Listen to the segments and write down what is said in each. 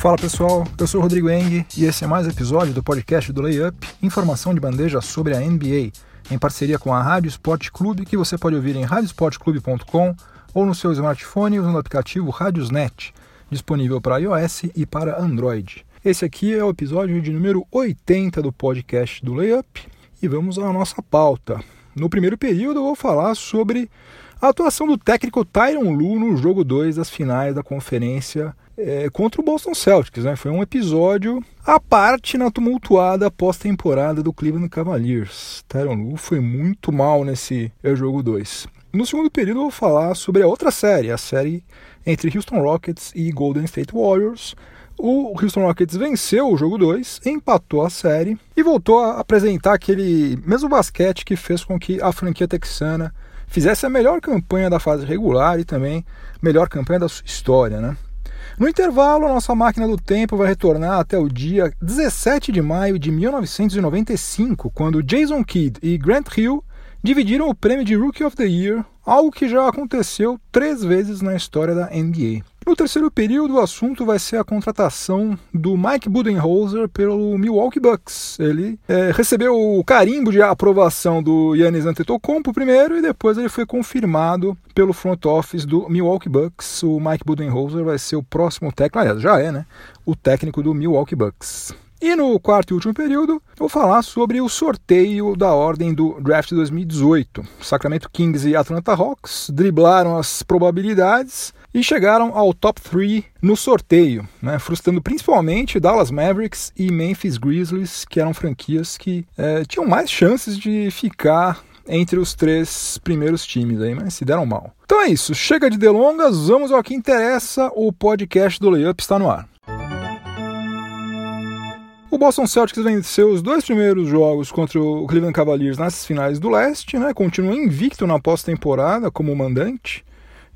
Fala pessoal, eu sou o Rodrigo Eng e esse é mais um episódio do podcast do Layup, informação de bandeja sobre a NBA, em parceria com a Rádio Esporte Clube, que você pode ouvir em radiosportclube.com ou no seu smartphone usando o aplicativo Radiosnet, disponível para iOS e para Android. Esse aqui é o episódio de número 80 do podcast do Layup e vamos à nossa pauta. No primeiro período eu vou falar sobre a atuação do técnico Tyron Lu no jogo 2 das finais da conferência é, contra o Boston Celtics. Né? Foi um episódio à parte na tumultuada pós-temporada do Cleveland Cavaliers. Tyron Lu foi muito mal nesse jogo 2. No segundo período eu vou falar sobre a outra série, a série entre Houston Rockets e Golden State Warriors. O Houston Rockets venceu o jogo 2, empatou a série e voltou a apresentar aquele mesmo basquete que fez com que a franquia texana fizesse a melhor campanha da fase regular e também melhor campanha da sua história. Né? No intervalo, a nossa máquina do tempo vai retornar até o dia 17 de maio de 1995, quando Jason Kidd e Grant Hill dividiram o prêmio de Rookie of the Year, algo que já aconteceu três vezes na história da NBA. No terceiro período, o assunto vai ser a contratação do Mike Budenholzer pelo Milwaukee Bucks. Ele é, recebeu o carimbo de aprovação do Yannis Antetokounmpo primeiro e depois ele foi confirmado pelo front office do Milwaukee Bucks. O Mike Budenholzer vai ser o próximo técnico, aliás, já é, né? O técnico do Milwaukee Bucks. E no quarto e último período, vou falar sobre o sorteio da ordem do draft 2018. Sacramento Kings e Atlanta Hawks driblaram as probabilidades e chegaram ao top 3 no sorteio, né, frustrando principalmente Dallas Mavericks e Memphis Grizzlies, que eram franquias que é, tinham mais chances de ficar entre os três primeiros times aí, mas se deram mal. Então é isso, chega de delongas, vamos ao que interessa, o podcast do Layup está no ar. O Boston Celtics venceu os dois primeiros jogos contra o Cleveland Cavaliers nas finais do leste, né? Continua invicto na pós-temporada como mandante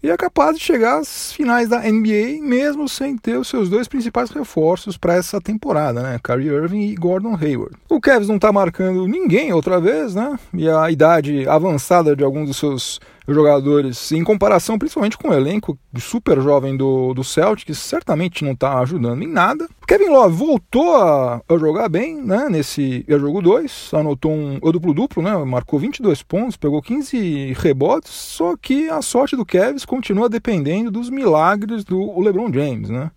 e é capaz de chegar às finais da NBA mesmo sem ter os seus dois principais reforços para essa temporada, né? Kyrie Irving e Gordon Hayward. O Cavs não está marcando ninguém outra vez, né? E a idade avançada de alguns dos seus jogadores, em comparação principalmente com o elenco super jovem do, do Celtics, certamente não está ajudando em nada. Kevin Love voltou a, a jogar bem né, nesse jogo 2, anotou um duplo-duplo, né, marcou 22 pontos, pegou 15 rebotes, só que a sorte do Kevin continua dependendo dos milagres do LeBron James. Né?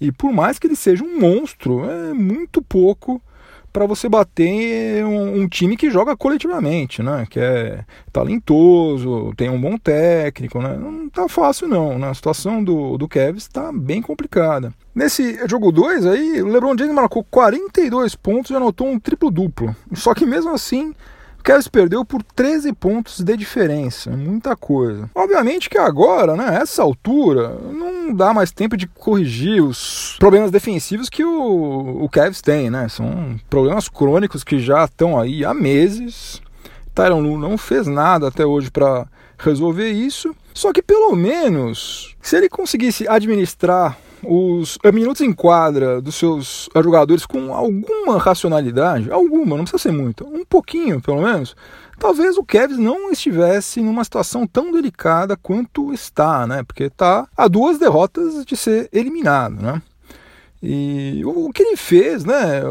E por mais que ele seja um monstro, é muito pouco para você bater um, um, time que joga coletivamente, né? Que é talentoso, tem um bom técnico, né? Não tá fácil não, né? A situação do, do Kevs está bem complicada. Nesse jogo 2 aí, o LeBron James marcou 42 pontos e anotou um triplo-duplo. Só que mesmo assim, Cavs perdeu por 13 pontos de diferença, muita coisa. Obviamente que agora, né, essa altura, não dá mais tempo de corrigir os problemas defensivos que o, o Cavs tem, né? São problemas crônicos que já estão aí há meses. Tyron Lu não fez nada até hoje para resolver isso. Só que pelo menos, se ele conseguisse administrar os minutos em quadra dos seus jogadores com alguma racionalidade, alguma, não precisa ser muito, um pouquinho pelo menos, talvez o Kevs não estivesse numa situação tão delicada quanto está, né? Porque está a duas derrotas de ser eliminado, né? E o que ele fez, né?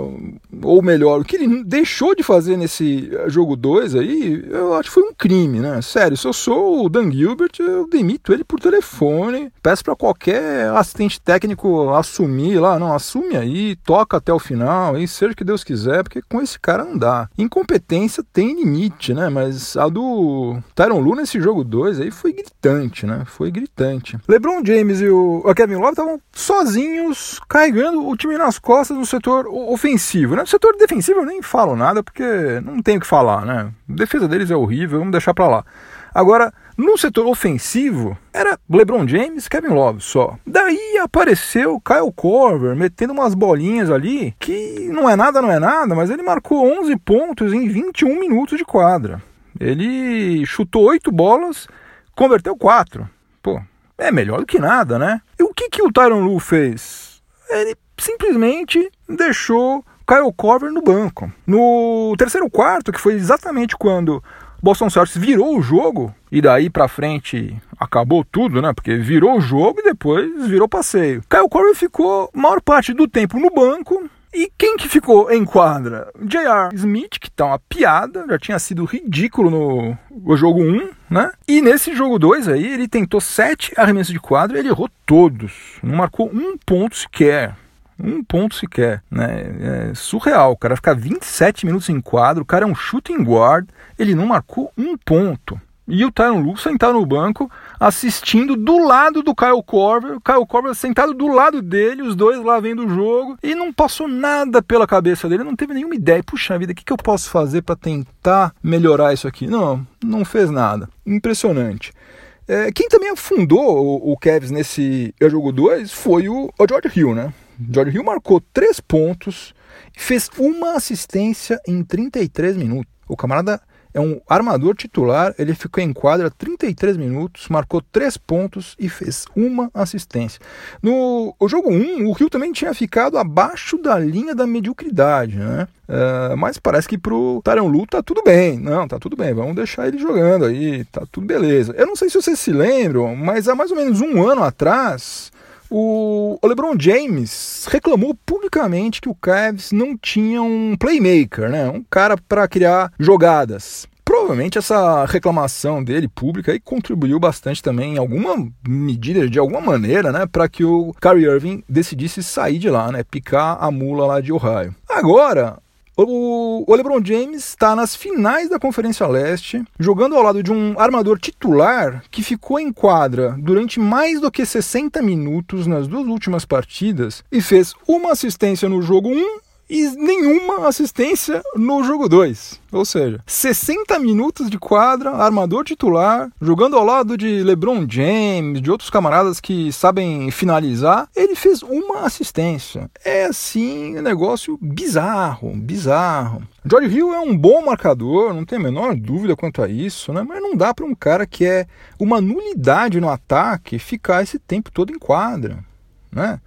Ou melhor, o que ele deixou de fazer nesse jogo 2 aí, eu acho que foi um crime, né? Sério, se eu sou o Dan Gilbert, eu demito ele por telefone, peço para qualquer assistente técnico assumir lá, não, assume aí, toca até o final, aí seja o que Deus quiser, porque com esse cara não dá. Incompetência tem limite, né? Mas a do Tyron Lu nesse jogo 2 aí foi gritante, né? Foi gritante. LeBron James e o Kevin Love estavam sozinhos, caindo o time nas costas no setor ofensivo. Né? Setor defensivo eu nem falo nada, porque não tenho o que falar, né? A defesa deles é horrível, vamos deixar para lá. Agora, no setor ofensivo, era LeBron James, Kevin Love só. Daí apareceu Kyle Korver metendo umas bolinhas ali, que não é nada, não é nada, mas ele marcou 11 pontos em 21 minutos de quadra. Ele chutou 8 bolas, converteu 4. Pô, é melhor do que nada, né? E o que, que o Tyron Lu fez? Ele simplesmente deixou Kyle Corver no banco. No terceiro quarto, que foi exatamente quando Boston Celtics virou o jogo e daí para frente acabou tudo, né? Porque virou o jogo e depois virou passeio. Kyle Korver ficou maior parte do tempo no banco. E quem que ficou em quadra? J.R. Smith, que tá uma piada, já tinha sido ridículo no, no jogo 1, né? E nesse jogo 2 aí, ele tentou sete arremessos de quadra, ele errou todos. Não marcou um ponto sequer um ponto sequer, né? É surreal. O cara ficar 27 minutos em quadro, o cara é um shooting guard, ele não marcou um ponto. E o Tyron Lu sentado no banco, assistindo do lado do Kyle Korver, o Kyle Korver sentado do lado dele, os dois lá vendo o jogo, e não passou nada pela cabeça dele, não teve nenhuma ideia. Puxa vida, o que, que eu posso fazer para tentar melhorar isso aqui? Não, não fez nada. Impressionante. É, quem também afundou o, o Cavs nesse jogo 2 foi o, o George Hill, né? George Hill marcou 3 pontos e fez uma assistência em 33 minutos. O camarada é um armador titular, ele ficou em quadra 33 minutos, marcou 3 pontos e fez uma assistência. No jogo 1, o Rio também tinha ficado abaixo da linha da mediocridade, né? Uh, mas parece que pro Taran Lu tá tudo bem. Não, tá tudo bem, vamos deixar ele jogando aí, tá tudo beleza. Eu não sei se vocês se lembram, mas há mais ou menos um ano atrás, o, LeBron James reclamou publicamente que o Cavs não tinha um playmaker, né? um cara para criar jogadas. Provavelmente essa reclamação dele pública aí contribuiu bastante também em alguma medida, de alguma maneira, né, para que o Kyrie Irving decidisse sair de lá, né, picar a mula lá de Ohio. Agora, o, LeBron James está nas finais da Conferência Leste, jogando ao lado de um armador titular que ficou em quadra durante mais do que 60 minutos nas duas últimas partidas e fez uma assistência no jogo 1 e nenhuma assistência no jogo 2. Ou seja, 60 minutos de quadra, armador titular, jogando ao lado de LeBron James, de outros camaradas que sabem finalizar, ele fez uma assistência. É assim, um negócio bizarro, bizarro. George Hill é um bom marcador, não tem a menor dúvida quanto a isso, né? mas não dá para um cara que é uma nulidade no ataque ficar esse tempo todo em quadra. Né?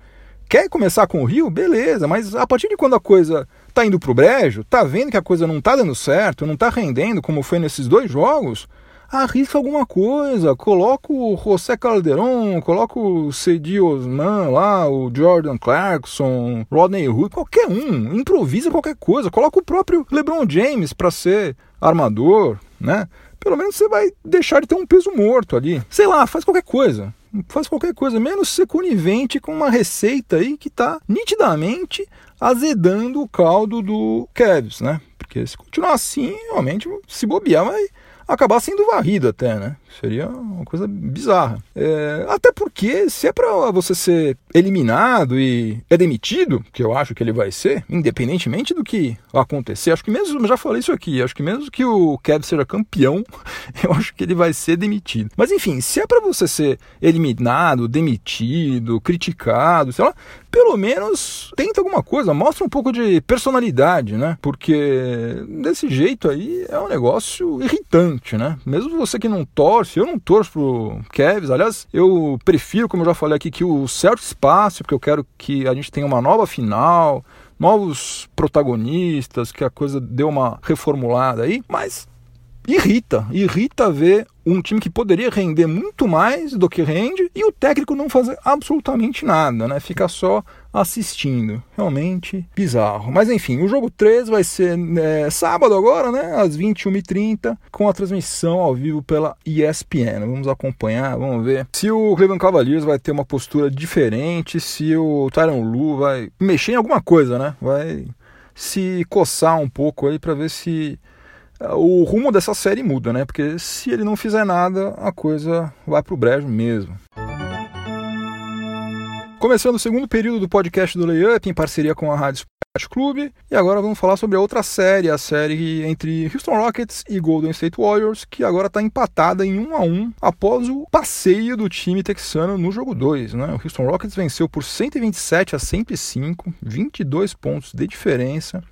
Quer começar com o Rio? Beleza, mas a partir de quando a coisa tá indo pro brejo, tá vendo que a coisa não tá dando certo, não tá rendendo como foi nesses dois jogos, arrisca alguma coisa, coloca o José Calderon, coloca o Cedi Osman lá, o Jordan Clarkson, Rodney Hood, qualquer um, improvisa qualquer coisa, coloca o próprio LeBron James para ser armador, né? Pelo menos você vai deixar de ter um peso morto ali. Sei lá, faz qualquer coisa faz qualquer coisa, menos ser conivente com uma receita aí que está nitidamente azedando o caldo do Cavs, né? Porque se continuar assim, realmente, se bobear, vai acabar sendo varrido até, né? Seria uma coisa bizarra. É, até porque, se é para você ser eliminado e é demitido, que eu acho que ele vai ser, independentemente do que acontecer, acho que mesmo, já falei isso aqui, acho que mesmo que o Kevin seja campeão, eu acho que ele vai ser demitido. Mas enfim, se é para você ser eliminado, demitido, criticado, sei lá, pelo menos tenta alguma coisa, mostra um pouco de personalidade, né? Porque desse jeito aí é um negócio irritante, né? Mesmo você que não torce, eu não torço pro Cavs, aliás, eu prefiro, como eu já falei aqui, que o Celtics passe, porque eu quero que a gente tenha uma nova final, novos protagonistas, que a coisa deu uma reformulada aí, mas irrita, irrita ver um time que poderia render muito mais do que rende e o técnico não fazer absolutamente nada, né? Fica só assistindo. Realmente bizarro. Mas enfim, o jogo 3 vai ser é, sábado agora, né? Às 21h30, com a transmissão ao vivo pela ESPN. Vamos acompanhar, vamos ver se o Cleveland Cavaliers vai ter uma postura diferente, se o Tyron Lu vai mexer em alguma coisa, né? Vai se coçar um pouco aí para ver se o rumo dessa série muda, né? Porque se ele não fizer nada, a coisa vai pro brejo mesmo. Começando o segundo período do podcast do Layup em parceria com a Rádio Sport Clube. E agora vamos falar sobre a outra série, a série entre Houston Rockets e Golden State Warriors, que agora está empatada em 1 a 1 após o passeio do time texano no jogo 2. Né? O Houston Rockets venceu por 127 a 105, 22 pontos de diferença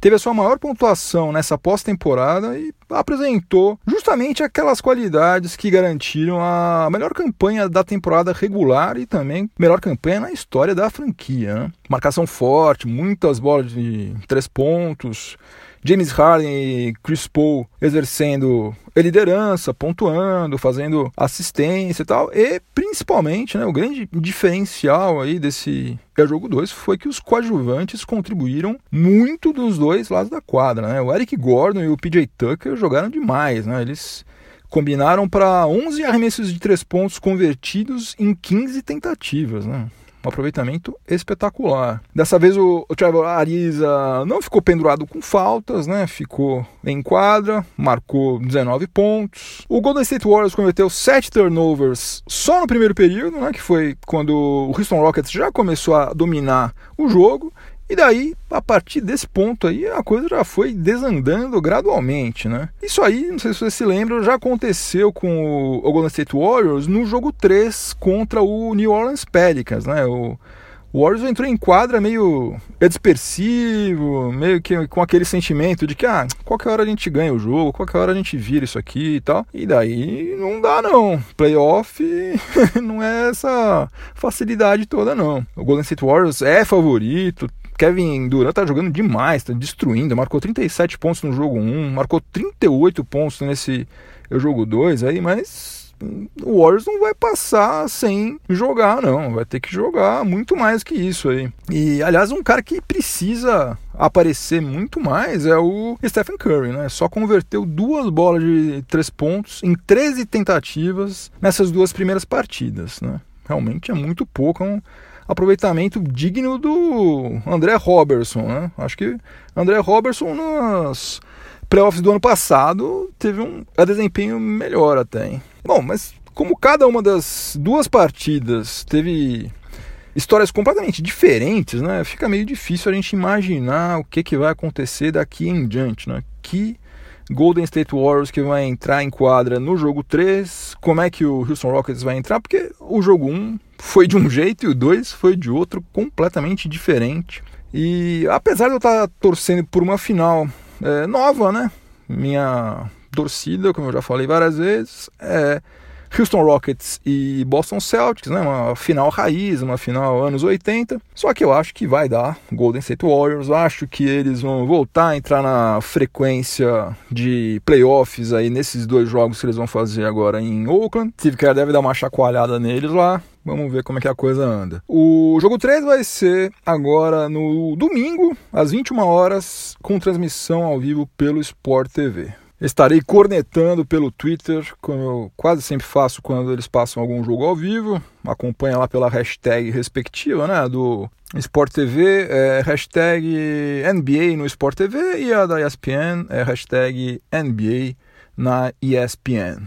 teve a sua maior pontuação nessa pós-temporada e apresentou justamente aquelas qualidades que garantiram a melhor campanha da temporada regular e também melhor campanha na história da franquia. Né? Marcação forte, muitas bolas de três pontos, James Harden e Chris Paul exercendo liderança, pontuando, fazendo assistência e tal. E principalmente, né, o grande diferencial aí desse jogo 2 foi que os coadjuvantes contribuíram muito dos dois lados da quadra. Né? O Eric Gordon e o PJ Tucker jogaram demais. Né? Eles combinaram para 11 arremessos de três pontos convertidos em 15 tentativas. Né? Um aproveitamento espetacular. Dessa vez o, o Trevor Ariza não ficou pendurado com faltas, né? Ficou em quadra, marcou 19 pontos. O Golden State Warriors cometeu 7 turnovers só no primeiro período, né? Que foi quando o Houston Rockets já começou a dominar o jogo. E daí, a partir desse ponto aí, a coisa já foi desandando gradualmente, né? Isso aí, não sei se você se lembra, já aconteceu com o Golden State Warriors no jogo 3 contra o New Orleans Pelicans, né? O, o Warriors entrou em quadra meio dispersivo, meio que com aquele sentimento de que, ah, qualquer hora a gente ganha o jogo, qualquer hora a gente vira isso aqui e tal. E daí não dá não. Playoff não é essa facilidade toda não. O Golden State Warriors é favorito, Kevin Durant tá jogando demais, tá destruindo. Marcou 37 pontos no jogo 1, marcou 38 pontos nesse jogo 2 aí, mas o Warriors não vai passar sem jogar, não. Vai ter que jogar muito mais que isso aí. E, aliás, um cara que precisa aparecer muito mais é o Stephen Curry, né? Só converteu duas bolas de três pontos em 13 tentativas nessas duas primeiras partidas, né? Realmente é muito pouco. É um aproveitamento digno do André Robertson. Né? Acho que André Robertson nas playoffs do ano passado teve um desempenho melhor até. Hein? Bom, mas como cada uma das duas partidas teve histórias completamente diferentes, né? Fica meio difícil a gente imaginar o que, que vai acontecer daqui em diante, né? Que Golden State Warriors que vai entrar em quadra no jogo 3, como é que o Houston Rockets vai entrar, porque o jogo 1 foi de um jeito e o 2 foi de outro, completamente diferente. E apesar de eu estar torcendo por uma final é, nova, né? Minha torcida, como eu já falei várias vezes, é Houston Rockets e Boston Celtics, né? Uma final raiz, uma final anos 80. Só que eu acho que vai dar Golden State Warriors. Acho que eles vão voltar a entrar na frequência de playoffs aí nesses dois jogos que eles vão fazer agora em Oakland. Steve Kerr deve dar uma chacoalhada neles lá. Vamos ver como é que a coisa anda. O jogo 3 vai ser agora no domingo, às 21 horas, com transmissão ao vivo pelo Sport TV. Estarei cornetando pelo Twitter, como eu quase sempre faço quando eles passam algum jogo ao vivo. Acompanha lá pela hashtag respectiva, né? Do Sport TV, é hashtag NBA no Sport TV e a da ESPN é hashtag NBA na ESPN.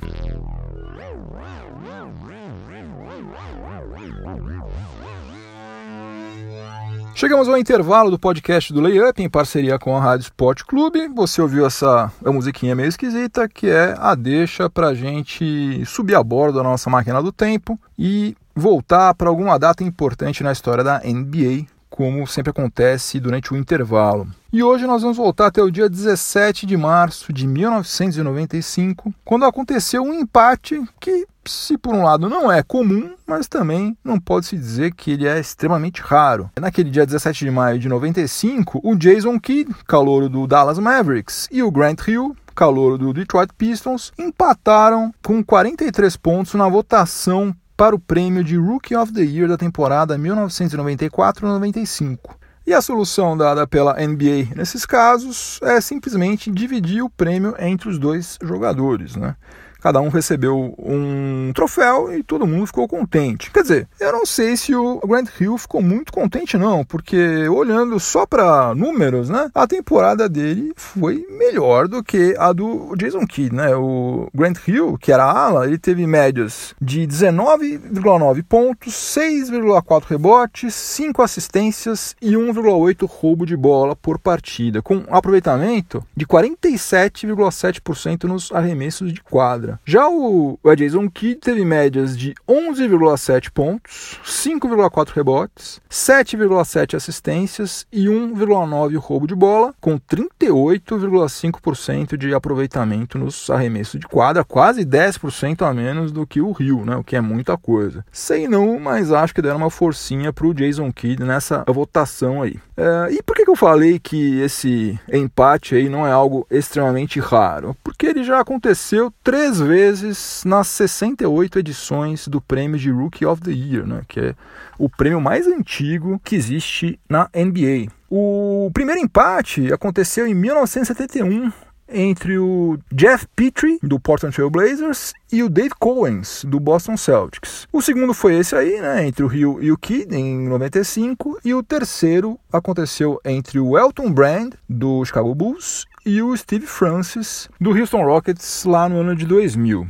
Chegamos ao intervalo do podcast do Layup em parceria com a Rádio Sport Clube. Você ouviu essa musiquinha meio esquisita que é a deixa para gente subir a bordo da nossa máquina do tempo e voltar para alguma data importante na história da NBA como sempre acontece durante o intervalo. E hoje nós vamos voltar até o dia 17 de março de 1995, quando aconteceu um empate que, se por um lado não é comum, mas também não pode se dizer que ele é extremamente raro. Naquele dia 17 de maio de 95, o Jason Kidd, calouro do Dallas Mavericks, e o Grant Hill, calouro do Detroit Pistons, empataram com 43 pontos na votação para o prêmio de Rookie of the Year da temporada 1994-95. E a solução dada pela NBA nesses casos é simplesmente dividir o prêmio entre os dois jogadores. Né? Cada um recebeu um troféu e todo mundo ficou contente. Quer dizer, eu não sei se o Grant Hill ficou muito contente não, porque olhando só para números, né, a temporada dele foi melhor do que a do Jason Kidd, né? O Grant Hill, que era ala, ele teve médias de 19,9 pontos, 6,4 rebotes, 5 assistências e 1,8 roubo de bola por partida, com aproveitamento de 47,7% nos arremessos de quadra. Carreira. Já o, Jason Kidd teve médias de 11,7 pontos, 5,4 rebotes, 7,7 assistências e 1,9 roubo de bola, com 38,5% de aproveitamento nos arremessos de quadra, quase 10% a menos do que o Rio, né? O que é muita coisa. Sei não, mas acho que deram uma forcinha pro Jason Kidd nessa votação aí. É, e por que, que eu falei que esse empate aí não é algo extremamente raro? Porque ele já aconteceu três vezes nas 68 edições do prêmio de Rookie of the Year, né? Que é o prêmio mais antigo que existe na NBA. O primeiro empate aconteceu em 1971 entre o Jeff Petrie, do Portland Trail Blazers, e o Dave Cowens, do Boston Celtics. O segundo foi esse aí, né, entre o Rio e o Kidd, em 95, e o terceiro aconteceu entre o Elton Brand, do Chicago Bulls, e o Steve Francis, do Houston Rockets, lá no ano de 2000.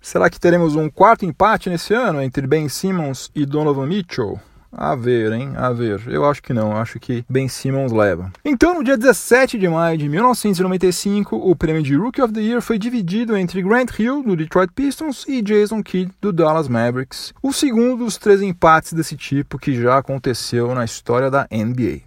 Será que teremos um quarto empate nesse ano entre Ben Simmons e Donovan Mitchell? A ver, hein? A ver. Eu acho que não. Acho que Ben Simmons leva. Então, no dia 17 de maio de 1995, o prêmio de Rookie of the Year foi dividido entre Grant Hill, do Detroit Pistons, e Jason Kidd, do Dallas Mavericks. O segundo dos três empates desse tipo que já aconteceu na história da NBA.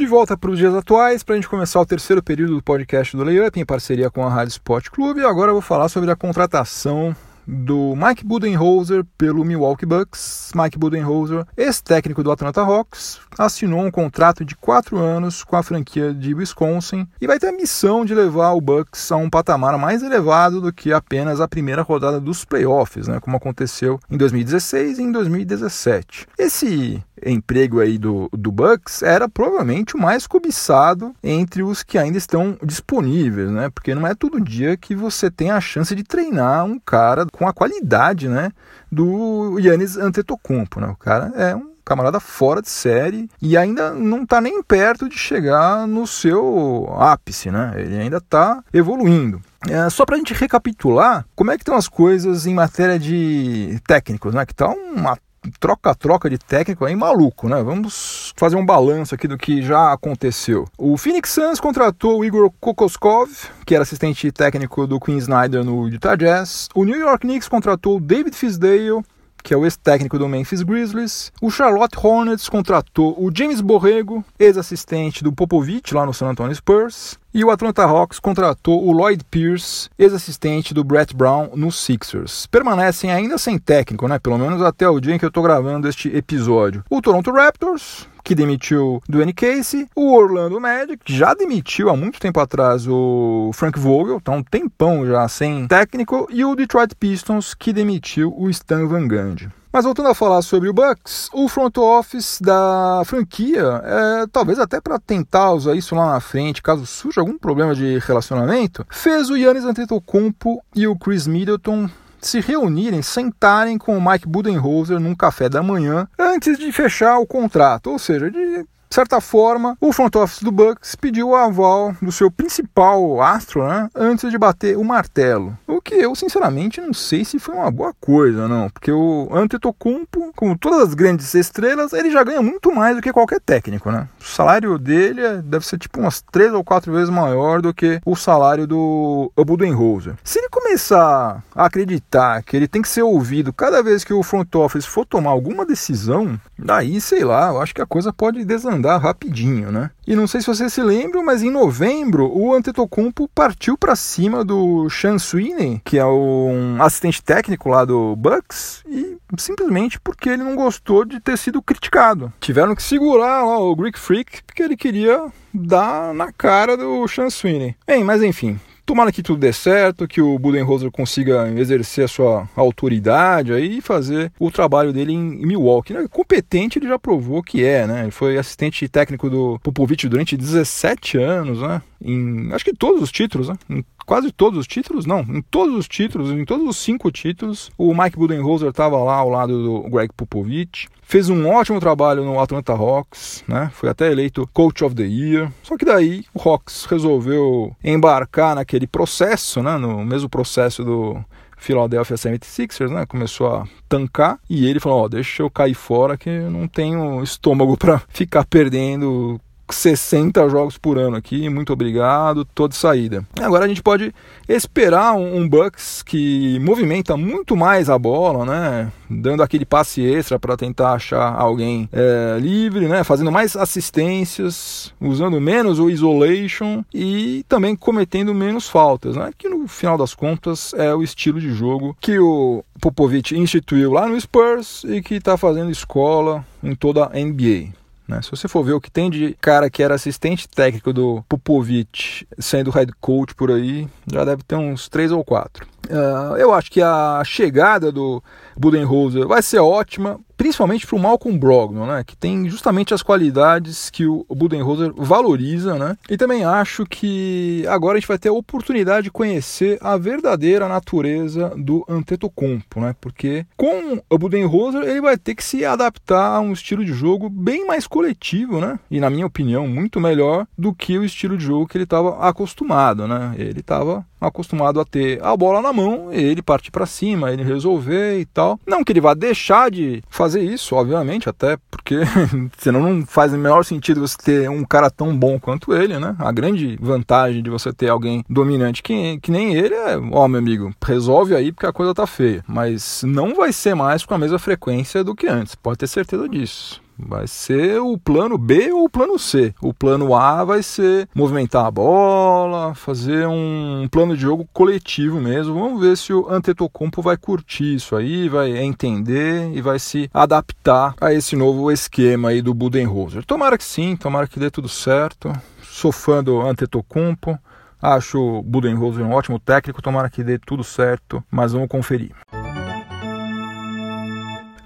De volta para os dias atuais, para a gente começar o terceiro período do podcast do Layup em parceria com a Rádio Sport Clube. E agora eu vou falar sobre a contratação do Mike Budenholzer pelo Milwaukee Bucks. Mike Budenholzer, ex-técnico do Atlanta Hawks, assinou um contrato de quatro anos com a franquia de Wisconsin e vai ter a missão de levar o Bucks a um patamar mais elevado do que apenas a primeira rodada dos playoffs, né, como aconteceu em 2016 e em 2017. Esse emprego aí do, do Bucks era provavelmente o mais cobiçado entre os que ainda estão disponíveis, né? Porque não é todo dia que você tem a chance de treinar um cara com a qualidade, né, do Yannis Antetokounmpo, né? O cara é um camarada fora de série e ainda não está nem perto de chegar no seu ápice, né? Ele ainda está evoluindo. É, só para a gente recapitular, como é que estão as coisas em matéria de técnicos, né? Que tá uma troca-troca de técnico aí maluco, né? Vamos fazer um balanço aqui do que já aconteceu. O Phoenix Suns contratou o Igor Kokoskov, que era assistente técnico do Queen Snyder no Utah Jazz. O New York Knicks contratou o David Fisdale, que é o ex-técnico do Memphis Grizzlies. O Charlotte Hornets contratou o James Borrego, ex-assistente do Popovich lá no San Antonio Spurs. E o Atlanta Hawks contratou o Lloyd Pierce, ex-assistente do Brett Brown no Sixers. Permanecem ainda sem técnico, né? Pelo menos até o dia em que eu estou gravando este episódio. O Toronto Raptors, que demitiu Dwayne Casey, o Orlando Magic, que já demitiu há muito tempo atrás o Frank Vogel, tá um tempão já sem técnico, e o Detroit Pistons, que demitiu o Stan Van Gundy. Mas voltando a falar sobre o Bucks, o front office da franquia, é, talvez até para tentar usar isso lá na frente, caso surja algum problema de relacionamento, fez o Yannis Antetokounmpo e o Chris Middleton se reunirem, sentarem com o Mike Budenholzer num café da manhã antes de fechar o contrato, ou seja, de de certa forma, o front office do Bucks pediu o aval do seu principal astro né, antes de bater o martelo. O que eu, sinceramente, não sei se foi uma boa coisa, não. Porque o Antetokounmpo, como todas as grandes estrelas, ele já ganha muito mais do que qualquer técnico, né? O salário dele é, deve ser tipo umas três ou quatro vezes maior do que o salário do Budenholzer. Se ele começar a acreditar que ele tem que ser ouvido cada vez que o front office for tomar alguma decisão, daí, sei lá, eu acho que a coisa pode desandar andar rapidinho, né? E não sei se vocês se lembram, mas em novembro o Antetokounmpo partiu para cima do Sean Sweeney, que é um assistente técnico lá do Bucks, e simplesmente porque ele não gostou de ter sido criticado. Tiveram que segurar lá o Greek Freak porque ele queria dar na cara do Sean Sweeney. Bem, mas enfim, Tomara que tudo dê certo, que o Budenholzer consiga exercer a sua autoridade aí e fazer o trabalho dele em Milwaukee. Né? Competente ele já provou que é, né? Ele foi assistente técnico do Popovich durante 17 anos, né? Em, acho que todos os títulos, né? Em quase todos os títulos, não, em todos os títulos, em todos os cinco títulos, o Mike Budenholzer estava lá ao lado do Greg Popovich. Fez um ótimo trabalho no Atlanta Hawks, né? Foi até eleito Coach of the Year. Só que daí o Hawks resolveu embarcar naquele processo, né? No mesmo processo do Philadelphia 76ers, né? Começou a tancar e ele falou: Ó, oh, deixa eu cair fora que eu não tenho estômago para ficar perdendo 60 jogos por ano aqui, muito obrigado, toda saída. Agora a gente pode esperar um, um Bucks que movimenta muito mais a bola, né? Dando aquele passe extra para tentar achar alguém é, livre, né? Fazendo mais assistências, usando menos o isolation e também cometendo menos faltas, né? Que no final das contas é o estilo de jogo que o Popovich instituiu lá no Spurs e que está fazendo escola em toda a NBA. Né? Se você for ver o que tem de cara que era assistente técnico do Popovich sendo head coach por aí, já deve ter uns três ou quatro. Uh, eu acho que a chegada do Budenholzer vai ser ótima, principalmente para o Malcolm Brogdon, né, que tem justamente as qualidades que o Budenholzer valoriza, né? E também acho que agora a gente vai ter a oportunidade de conhecer a verdadeira natureza do Antetokounmpo, né? Porque com o Budenholzer ele vai ter que se adaptar a um estilo de jogo bem mais coletivo, né? E na minha opinião muito melhor do que o estilo de jogo que ele estava acostumado, né? Ele estava acostumado a ter a bola na mão, ele partir para cima, ele resolver e tal. Não que ele vá deixar de fazer isso, obviamente, até porque senão não faz o menor sentido você ter um cara tão bom quanto ele, né? A grande vantagem de você ter alguém dominante que, que nem ele é, ó, meu amigo, resolve aí porque a coisa tá feia. Mas não vai ser mais com a mesma frequência do que antes, pode ter certeza disso. Vai ser o plano B ou o plano C. O plano A vai ser movimentar a bola, fazer um plano de jogo coletivo mesmo. Vamos ver se o Antetokounmpo vai curtir isso aí, vai entender e vai se adaptar a esse novo esquema aí do Budenholzer. Tomara que sim, tomara que dê tudo certo. Sou fã do Antetokounmpo. Acho o Budenholzer um ótimo técnico, tomara que dê tudo certo, mas vamos conferir.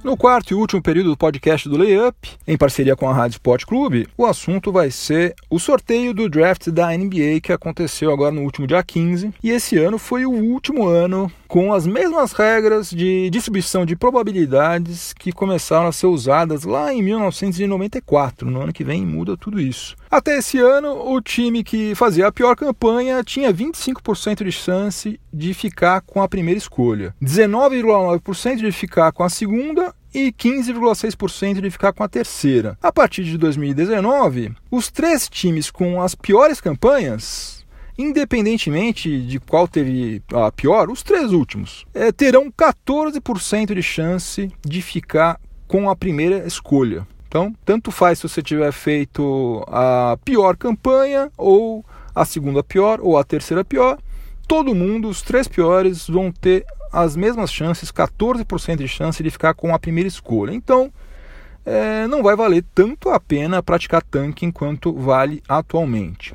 No quarto e último período do podcast do Layup, em parceria com a Rádio Sport Clube, o assunto vai ser o sorteio do draft da NBA que aconteceu agora no último dia 15. E esse ano foi o último ano com as mesmas regras de distribuição de probabilidades que começaram a ser usadas lá em 1994. No ano que vem muda tudo isso. Até esse ano, o time que fazia a pior campanha tinha 25% de chance de ficar com a primeira escolha, 19,9% de ficar com a segunda e 15,6% de ficar com a terceira. A partir de 2019, os três times com as piores campanhas independentemente de qual teve a pior, os três últimos é, terão 14% de chance de ficar com a primeira escolha. Então, tanto faz se você tiver feito a pior campanha, ou a segunda pior, ou a terceira pior, todo mundo, os três piores, vão ter as mesmas chances, 14% de chance de ficar com a primeira escolha. Então, é, não vai valer tanto a pena praticar tanque quanto vale atualmente.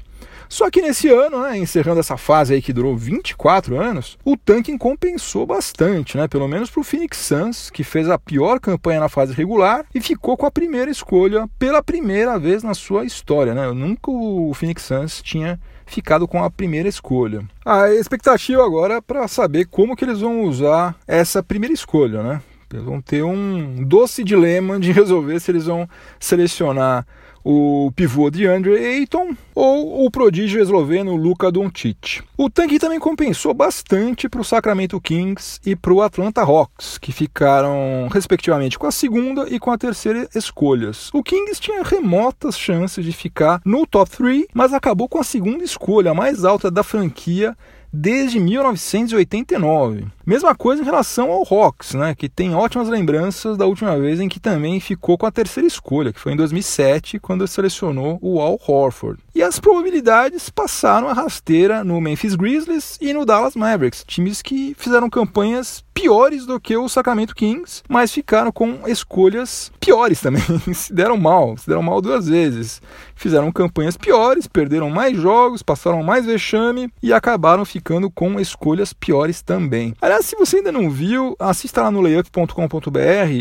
Só que nesse ano, né, encerrando essa fase aí que durou 24 anos, o tanking compensou bastante, né, pelo menos para o Phoenix Suns, que fez a pior campanha na fase regular e ficou com a primeira escolha pela primeira vez na sua história. Né? Nunca o Phoenix Suns tinha ficado com a primeira escolha. A expectativa agora é para saber como que eles vão usar essa primeira escolha, né? Eles vão ter um doce dilema de resolver se eles vão selecionar o pivô de Andre Ayton ou o prodígio esloveno Luka Doncic. O tanque também compensou bastante para o Sacramento Kings e para o Atlanta Hawks, que ficaram respectivamente com a segunda e com a terceira escolhas. O Kings tinha remotas chances de ficar no top 3, mas acabou com a segunda escolha, a mais alta da franquia desde 1989. Mesma coisa em relação ao Hawks, né, que tem ótimas lembranças da última vez em que também ficou com a terceira escolha, que foi em 2007, quando selecionou o Al Horford. E as probabilidades passaram a rasteira no Memphis Grizzlies e no Dallas Mavericks, times que fizeram campanhas piores do que o Sacramento Kings, mas ficaram com escolhas piores também. se deram mal, se deram mal duas vezes. Fizeram campanhas piores, perderam mais jogos, passaram mais vexame e acabaram ficando com escolhas piores também. Aliás, se você ainda não viu, assista lá no layup.com.br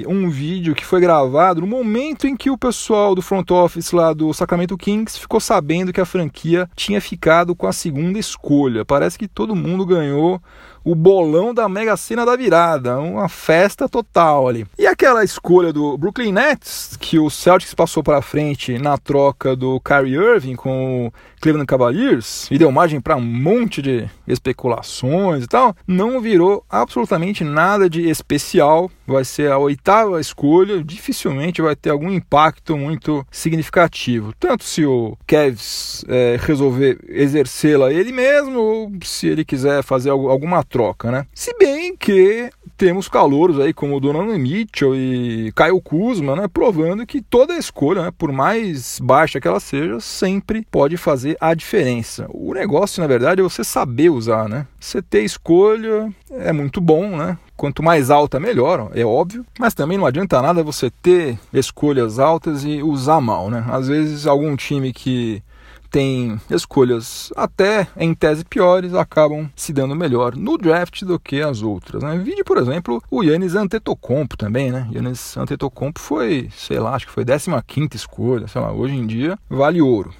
um vídeo que foi gravado no momento em que o pessoal do front office lá do Sacramento Kings ficou sabendo que a franquia tinha ficado com a segunda escolha. Parece que todo mundo ganhou o bolão da Mega Sena da virada, uma festa total ali. E aquela escolha do Brooklyn Nets, que o Celtics passou para frente na troca do Kyrie Irving com o Cleveland Cavaliers e deu margem para um monte de especulações e tal, não virou absolutamente nada de especial. Vai ser a oitava escolha, dificilmente vai ter algum impacto muito significativo. Tanto se o Cavs é, resolver exercê-la ele mesmo, ou se ele quiser fazer alguma troca, né? Se bem que temos calouros aí como o Donovan Mitchell e Caio Kuzma, né, provando que toda escolha, né, por mais baixa que ela seja, sempre pode fazer a diferença. O negócio, na verdade, é você saber usar, né? Você ter escolha é muito bom, né? Quanto mais alta, melhor, é óbvio. Mas também não adianta nada você ter escolhas altas e usar mal, né? Às vezes algum time que tem escolhas até em tese piores, acabam se dando melhor no draft do que as outras. Né? Vide, por exemplo, o Yannis Antetokounmpo também, né? Yannis Antetokounmpo foi, sei lá, acho que foi 15ª escolha, sei lá, hoje em dia vale ouro.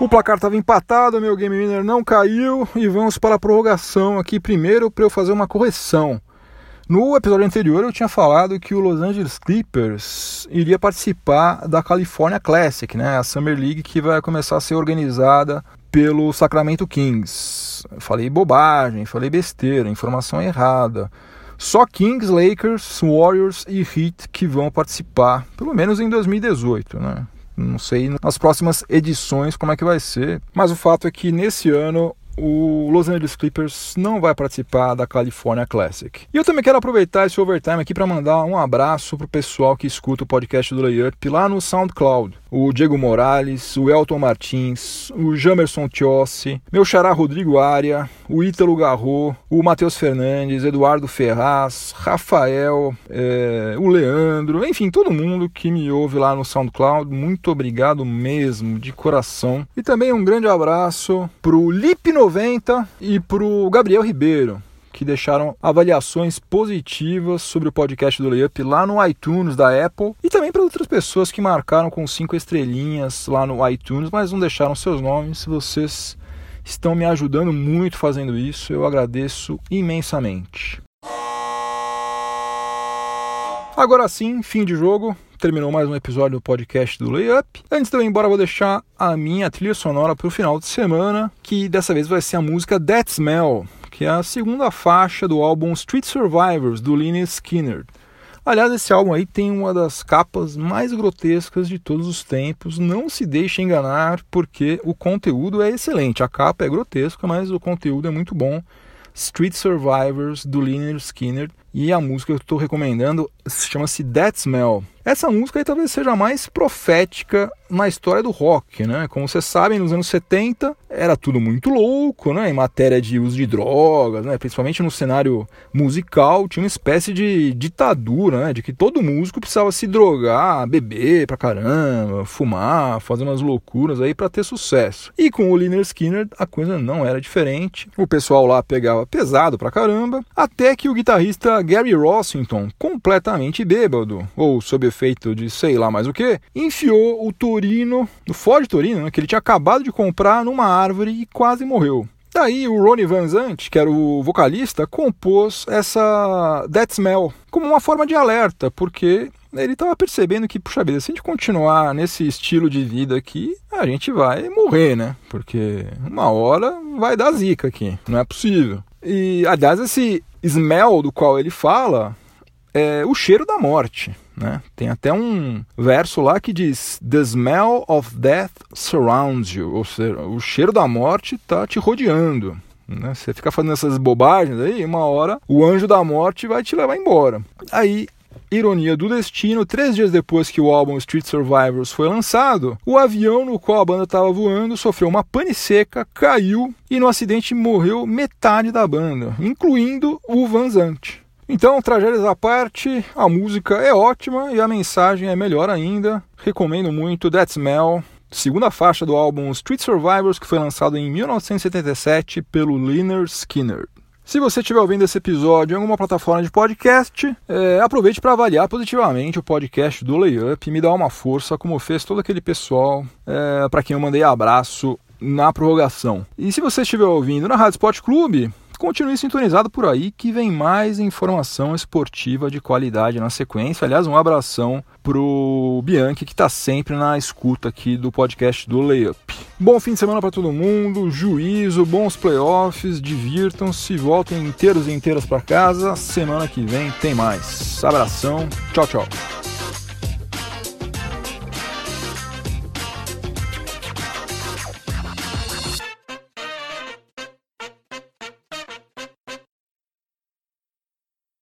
O placar estava empatado, meu game winner não caiu e vamos para a prorrogação aqui primeiro para eu fazer uma correção. No episódio anterior eu tinha falado que o Los Angeles Clippers iria participar da California Classic, né, a Summer League que vai começar a ser organizada pelo Sacramento Kings. Falei bobagem, falei besteira, informação errada. Só Kings, Lakers, Warriors e Heat que vão participar, pelo menos em 2018, né? Não sei nas próximas edições como é que vai ser, mas o fato é que nesse ano o Los Angeles Clippers não vai participar da California Classic. E eu também quero aproveitar esse overtime aqui para mandar um abraço pro pessoal que escuta o podcast do Layup lá no SoundCloud. O Diego Morales, o Elton Martins, o Jamerson Tiossi, meu xará Rodrigo Aria, o Ítalo Garro, o Matheus Fernandes, Eduardo Ferraz, Rafael, é, o Leandro, enfim, todo mundo que me ouve lá no SoundCloud, muito obrigado mesmo, de coração. E também um grande abraço pro Lip 90 e pro Gabriel Ribeiro que deixaram avaliações positivas sobre o podcast do Layup lá no iTunes da Apple e também para outras pessoas que marcaram com cinco estrelinhas lá no iTunes, mas não deixaram seus nomes. Vocês estão me ajudando muito fazendo isso, eu agradeço imensamente. Agora sim, fim de jogo. Terminou mais um episódio do podcast do Layup. Antes de eu ir embora, vou deixar a minha trilha sonora para o final de semana, que dessa vez vai ser a música That Smell, que é a segunda faixa do álbum Street Survivors, do Lynyrd Skinner. Aliás, esse álbum aí tem uma das capas mais grotescas de todos os tempos. Não se deixe enganar, porque o conteúdo é excelente. A capa é grotesca, mas o conteúdo é muito bom. Street Survivors, do Lynyrd Skinner. E a música que eu estou recomendando chama-se That Smell. Essa música aí talvez seja a mais profética na história do rock, né? Como vocês sabem, nos anos 70 era tudo muito louco, né? Em matéria de uso de drogas, né? Principalmente no cenário musical, tinha uma espécie de ditadura, né? De que todo músico precisava se drogar, beber pra caramba, fumar, fazer umas loucuras aí para ter sucesso. E com o Liner Skinner a coisa não era diferente. O pessoal lá pegava pesado pra caramba, até que o guitarrista Gary Rossington, completamente bêbado, ou sob efeito de sei lá mais o que, enfiou o Torino, o Ford Torino, né, que ele tinha acabado de comprar numa árvore e quase morreu. Daí o Ronnie Van Zant, que era o vocalista, compôs essa That Smell como uma forma de alerta, porque ele estava percebendo que, puxa vida, se a gente continuar nesse estilo de vida aqui, a gente vai morrer, né? Porque uma hora vai dar zica aqui, não é possível. E, aliás, esse smell do qual ele fala é o cheiro da morte. Né? Tem até um verso lá que diz: The smell of death surrounds you, ou seja, o cheiro da morte está te rodeando. Né? Você fica fazendo essas bobagens aí, uma hora o anjo da morte vai te levar embora. Aí Ironia do destino, três dias depois que o álbum Street Survivors foi lançado, o avião no qual a banda estava voando sofreu uma pane seca, caiu e no acidente morreu metade da banda, incluindo o Van Zant. Então, tragédias à parte, a música é ótima e a mensagem é melhor ainda. Recomendo muito That Smell, segunda faixa do álbum Street Survivors, que foi lançado em 1977 pelo Lynyrd Skinner. Se você estiver ouvindo esse episódio em alguma plataforma de podcast, é, aproveite para avaliar positivamente o podcast do Layup e me dar uma força, como fez todo aquele pessoal é, para quem eu mandei abraço na prorrogação. E se você estiver ouvindo na Rádio Sport Clube, continue sintonizado por aí que vem mais informação esportiva de qualidade na sequência. Aliás, um abração pro Bianchi que está sempre na escuta aqui do podcast do Layup. Bom fim de semana para todo mundo, juízo, bons playoffs, divirtam-se, voltem inteiros e inteiras para casa. Semana que vem tem mais. Abração, tchau, tchau.